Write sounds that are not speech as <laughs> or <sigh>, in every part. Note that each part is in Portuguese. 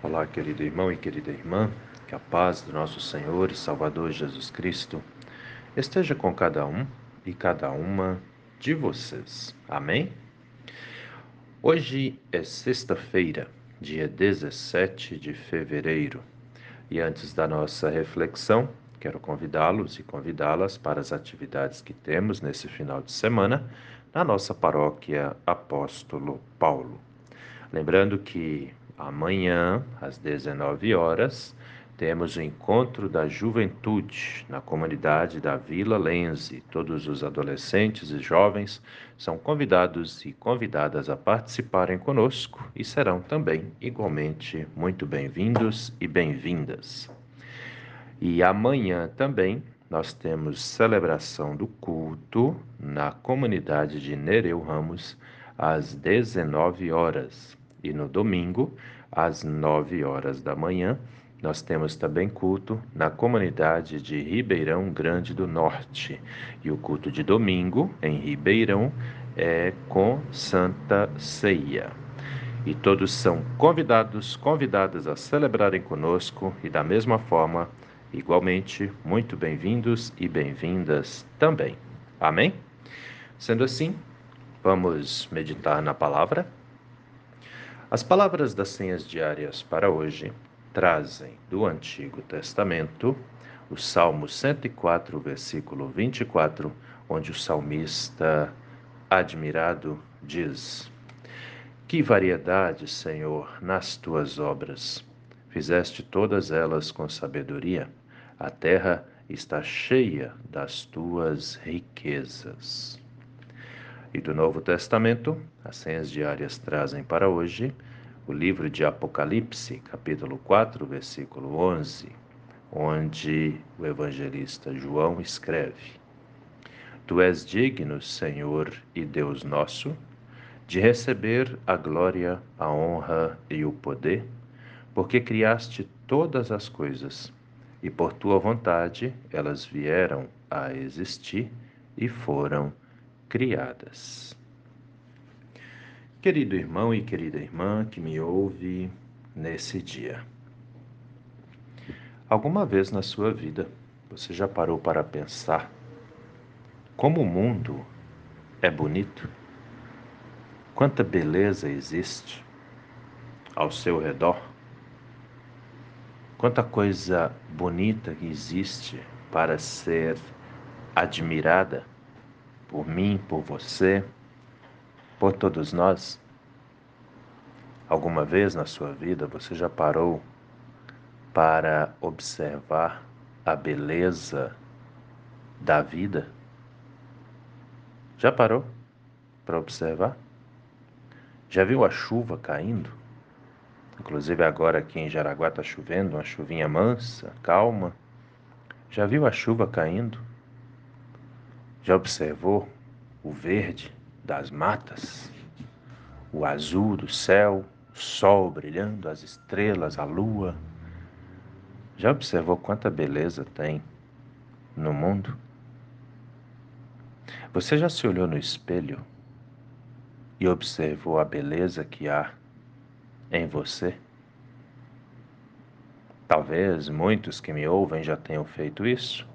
Olá, querido irmão e querida irmã, que a paz do nosso Senhor e Salvador Jesus Cristo esteja com cada um e cada uma de vocês. Amém? Hoje é sexta-feira, dia 17 de fevereiro, e antes da nossa reflexão, quero convidá-los e convidá-las para as atividades que temos nesse final de semana na nossa paróquia Apóstolo Paulo. Lembrando que Amanhã, às 19 horas, temos o encontro da juventude na comunidade da Vila Lense. Todos os adolescentes e jovens são convidados e convidadas a participarem conosco e serão também igualmente muito bem-vindos e bem-vindas. E amanhã também nós temos celebração do culto na comunidade de Nereu Ramos às 19 horas. E no domingo, às 9 horas da manhã, nós temos também culto na comunidade de Ribeirão Grande do Norte. E o culto de domingo, em Ribeirão, é com Santa Ceia. E todos são convidados, convidadas a celebrarem conosco e, da mesma forma, igualmente, muito bem-vindos e bem-vindas também. Amém? Sendo assim, vamos meditar na palavra. As palavras das senhas diárias para hoje trazem do Antigo Testamento o Salmo 104, versículo 24, onde o salmista, admirado, diz: Que variedade, Senhor, nas tuas obras! Fizeste todas elas com sabedoria, a terra está cheia das tuas riquezas. E do Novo Testamento, as senhas diárias trazem para hoje o livro de Apocalipse, capítulo 4, versículo 11, onde o evangelista João escreve: Tu és digno, Senhor e Deus nosso, de receber a glória, a honra e o poder, porque criaste todas as coisas, e por tua vontade elas vieram a existir e foram criadas. Querido irmão e querida irmã que me ouve nesse dia, alguma vez na sua vida você já parou para pensar como o mundo é bonito? Quanta beleza existe ao seu redor? Quanta coisa bonita que existe para ser admirada? Por mim, por você, por todos nós? Alguma vez na sua vida você já parou para observar a beleza da vida? Já parou para observar? Já viu a chuva caindo? Inclusive agora aqui em Jaraguá está chovendo, uma chuvinha mansa, calma. Já viu a chuva caindo? Já observou o verde das matas, o azul do céu, o sol brilhando, as estrelas, a lua? Já observou quanta beleza tem no mundo? Você já se olhou no espelho e observou a beleza que há em você? Talvez muitos que me ouvem já tenham feito isso,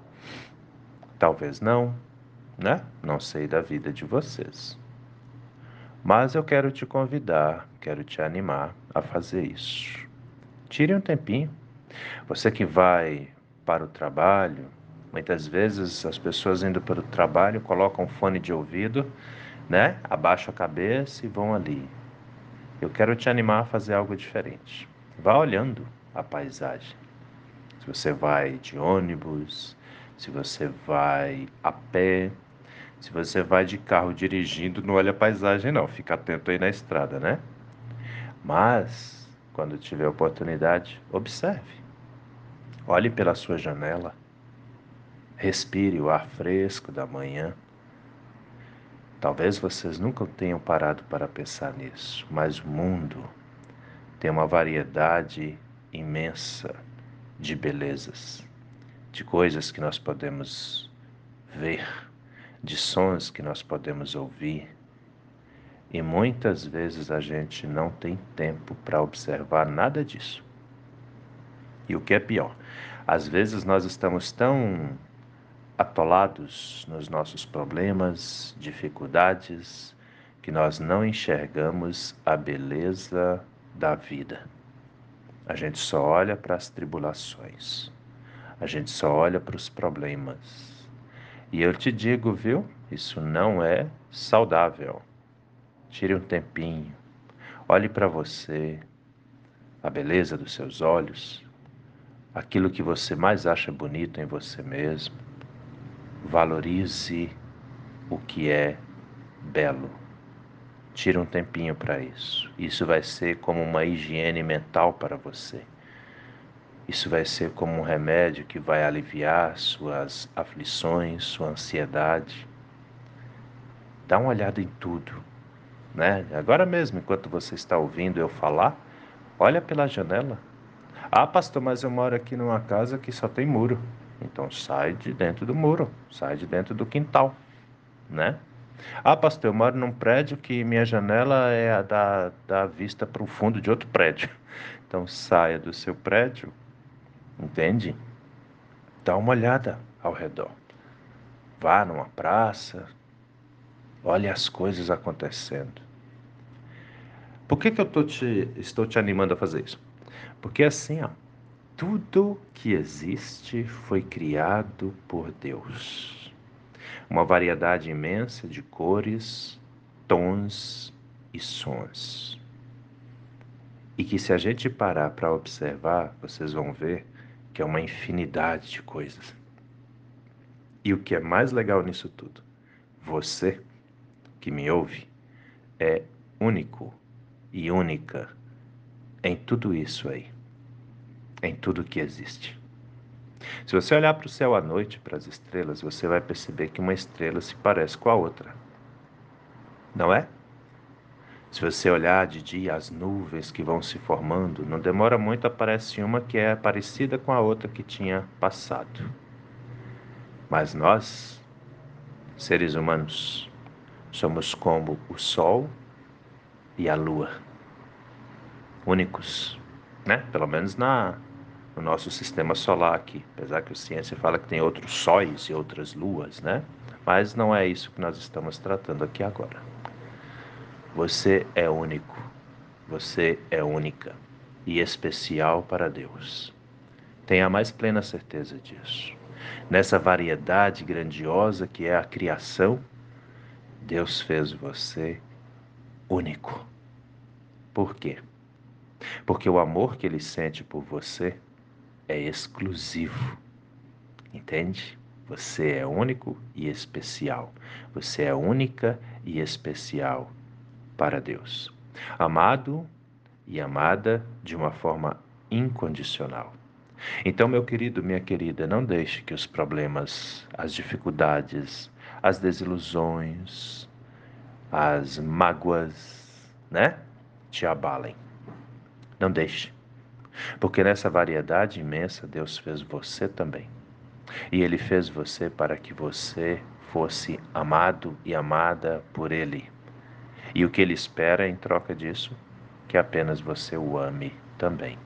talvez não né? Não sei da vida de vocês. Mas eu quero te convidar, quero te animar a fazer isso. Tire um tempinho. Você que vai para o trabalho, muitas vezes as pessoas indo para o trabalho colocam fone de ouvido, né? Abaixam a cabeça e vão ali. Eu quero te animar a fazer algo diferente. Vá olhando a paisagem. Se você vai de ônibus, se você vai a pé, se você vai de carro dirigindo, não olha a paisagem não, fica atento aí na estrada, né? Mas, quando tiver oportunidade, observe. Olhe pela sua janela. Respire o ar fresco da manhã. Talvez vocês nunca tenham parado para pensar nisso, mas o mundo tem uma variedade imensa de belezas, de coisas que nós podemos ver de sons que nós podemos ouvir. E muitas vezes a gente não tem tempo para observar nada disso. E o que é pior, às vezes nós estamos tão atolados nos nossos problemas, dificuldades, que nós não enxergamos a beleza da vida. A gente só olha para as tribulações, a gente só olha para os problemas. E eu te digo, viu? Isso não é saudável. Tire um tempinho, olhe para você, a beleza dos seus olhos, aquilo que você mais acha bonito em você mesmo. Valorize o que é belo. Tire um tempinho para isso. Isso vai ser como uma higiene mental para você. Isso vai ser como um remédio que vai aliviar suas aflições, sua ansiedade. Dá uma olhada em tudo, né? Agora mesmo, enquanto você está ouvindo eu falar, olha pela janela. Ah, pastor, mas eu moro aqui numa casa que só tem muro. Então sai de dentro do muro, sai de dentro do quintal, né? Ah, pastor, eu moro num prédio que minha janela é a da, da vista para o fundo de outro prédio. <laughs> Então saia do seu prédio, entende? Dá uma olhada ao redor. Vá numa praça, olhe as coisas acontecendo. Por que, que eu te, estou te animando a fazer isso? Porque assim, ó, tudo que existe foi criado por Deus uma variedade imensa de cores, tons e sons. E que se a gente parar para observar, vocês vão ver que é uma infinidade de coisas. E o que é mais legal nisso tudo, você que me ouve é único e única em tudo isso aí, em tudo que existe. Se você olhar para o céu à noite, para as estrelas, você vai perceber que uma estrela se parece com a outra. Não é? Se você olhar de dia as nuvens que vão se formando, não demora muito aparece uma que é parecida com a outra que tinha passado. Mas nós, seres humanos, somos como o sol e a lua, únicos, né? Pelo menos na no nosso sistema solar aqui, apesar que a ciência fala que tem outros sóis e outras luas, né? Mas não é isso que nós estamos tratando aqui agora. Você é único, você é única e especial para Deus. Tenha a mais plena certeza disso. Nessa variedade grandiosa que é a criação, Deus fez você único. Por quê? Porque o amor que ele sente por você é exclusivo. Entende? Você é único e especial. Você é única e especial para Deus. Amado e amada de uma forma incondicional. Então, meu querido, minha querida, não deixe que os problemas, as dificuldades, as desilusões, as mágoas, né, te abalem. Não deixe. Porque nessa variedade imensa Deus fez você também. E Ele fez você para que você fosse amado e amada por Ele. E o que Ele espera em troca disso? Que apenas você o ame também.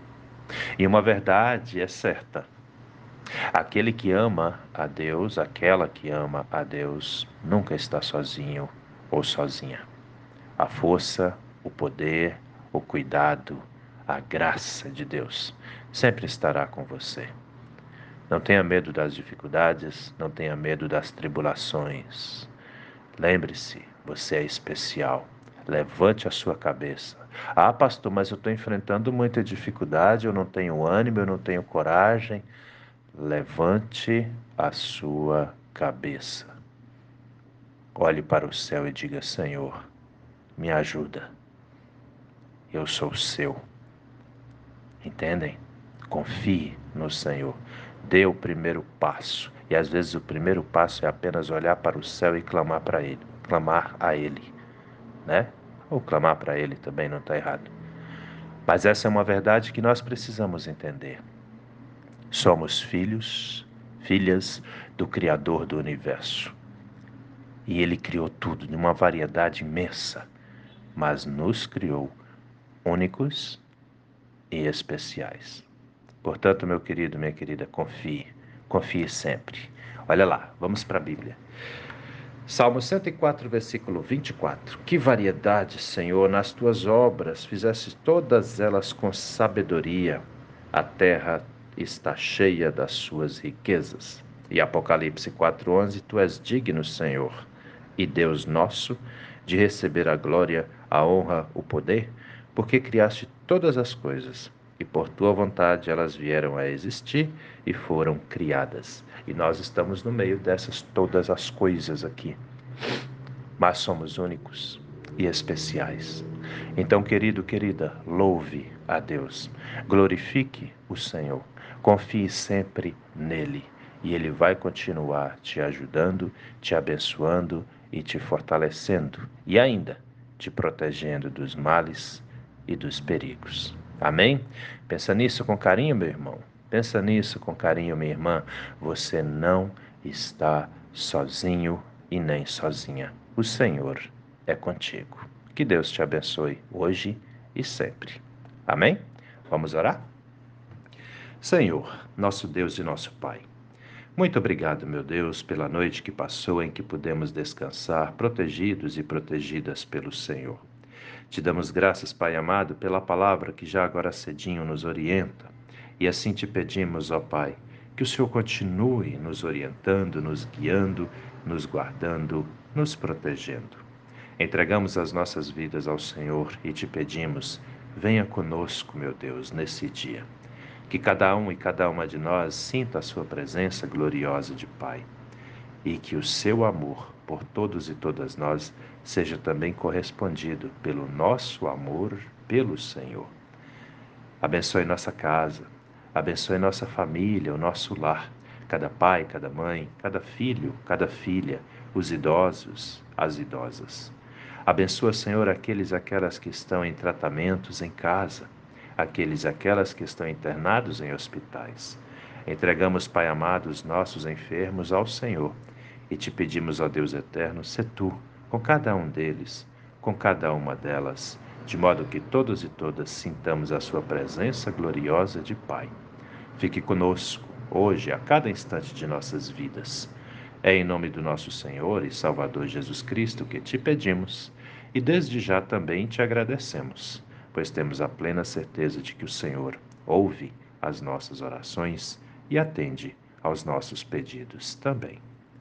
E uma verdade é certa: aquele que ama a Deus, aquela que ama a Deus, nunca está sozinho ou sozinha. A força, o poder, o cuidado, a graça de Deus sempre estará com você. Não tenha medo das dificuldades, não tenha medo das tribulações. Lembre-se, você é especial. Levante a sua cabeça. Ah, pastor, mas eu estou enfrentando muita dificuldade, eu não tenho ânimo, eu não tenho coragem. Levante a sua cabeça. Olhe para o céu e diga: Senhor, me ajuda. Eu sou seu. Entendem? Confie no Senhor. Dê o primeiro passo. E às vezes o primeiro passo é apenas olhar para o céu e clamar para Ele, clamar a Ele, né? Ou clamar para Ele também não está errado. Mas essa é uma verdade que nós precisamos entender. Somos filhos, filhas do Criador do universo. E Ele criou tudo de uma variedade imensa, mas nos criou únicos e especiais. Portanto, meu querido, minha querida, confie, confie sempre. Olha lá, vamos para a Bíblia. Salmo 104, versículo 24. Que variedade, Senhor, nas tuas obras, fizeste todas elas com sabedoria. A terra está cheia das suas riquezas. E Apocalipse 4:11, tu és digno, Senhor, e Deus nosso, de receber a glória, a honra, o poder, porque criaste todas as coisas, e por tua vontade elas vieram a existir e foram criadas. E nós estamos no meio dessas todas as coisas aqui. Mas somos únicos e especiais. Então, querido, querida, louve a Deus, glorifique o Senhor, confie sempre nele e ele vai continuar te ajudando, te abençoando e te fortalecendo e ainda te protegendo dos males e dos perigos. Amém? Pensa nisso com carinho, meu irmão. Pensa nisso com carinho, minha irmã. Você não está sozinho e nem sozinha. O Senhor é contigo. Que Deus te abençoe hoje e sempre. Amém? Vamos orar? Senhor, nosso Deus e nosso Pai. Muito obrigado, meu Deus, pela noite que passou em que pudemos descansar, protegidos e protegidas pelo Senhor. Te damos graças, Pai amado, pela palavra que já agora cedinho nos orienta. E assim te pedimos, ó Pai, que o Senhor continue nos orientando, nos guiando, nos guardando, nos protegendo. Entregamos as nossas vidas ao Senhor e te pedimos, venha conosco, meu Deus, nesse dia. Que cada um e cada uma de nós sinta a sua presença gloriosa de Pai e que o seu amor por todos e todas nós seja também correspondido pelo nosso amor pelo Senhor. Abençoe nossa casa, abençoe nossa família, o nosso lar, cada pai, cada mãe, cada filho, cada filha, os idosos, as idosas. Abençoa, Senhor, aqueles aquelas que estão em tratamentos em casa, aqueles aquelas que estão internados em hospitais. Entregamos, Pai amado, os nossos enfermos ao Senhor e te pedimos, ó Deus eterno, se tu, com cada um deles, com cada uma delas, de modo que todos e todas sintamos a sua presença gloriosa de Pai. Fique conosco, hoje, a cada instante de nossas vidas. É em nome do nosso Senhor e Salvador Jesus Cristo que te pedimos e desde já também te agradecemos, pois temos a plena certeza de que o Senhor ouve as nossas orações e atende aos nossos pedidos também.